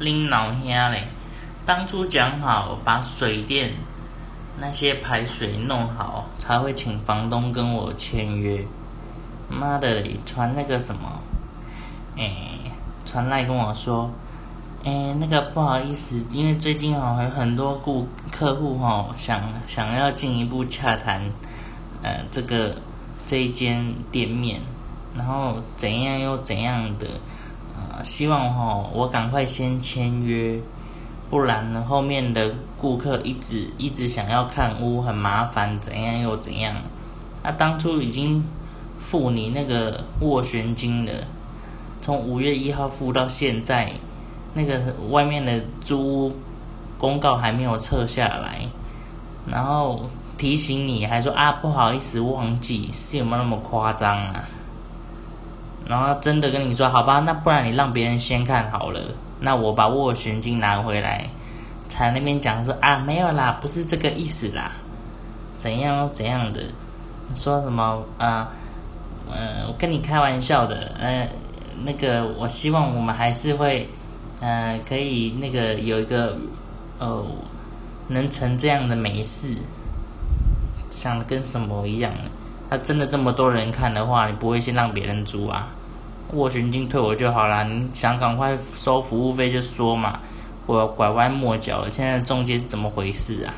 拎老兄嘞！当初讲好把水电那些排水弄好，才会请房东跟我签约。妈的，传那个什么，哎，传来跟我说，哎，那个不好意思，因为最近哦有很多顾客户哈想想要进一步洽谈，呃，这个这一间店面，然后怎样又怎样的。希望哈，我赶快先签约，不然，后面的顾客一直一直想要看屋，很麻烦，怎样又怎样？他当初已经付你那个斡旋金了，从五月一号付到现在，那个外面的租屋公告还没有撤下来，然后提醒你还说啊，不好意思，忘记，是有没有那么夸张啊？然后真的跟你说好吧，那不然你让别人先看好了，那我把斡旋金拿回来，才那边讲说啊没有啦，不是这个意思啦，怎样怎样的，说什么啊，呃，我跟你开玩笑的，呃，那个我希望我们还是会，呃，可以那个有一个，哦，能成这样的美事，想的跟什么一样？他真的这么多人看的话，你不会先让别人租啊？斡旋金退我就好了，你想赶快收服务费就说嘛，我拐弯抹角，现在中介是怎么回事啊？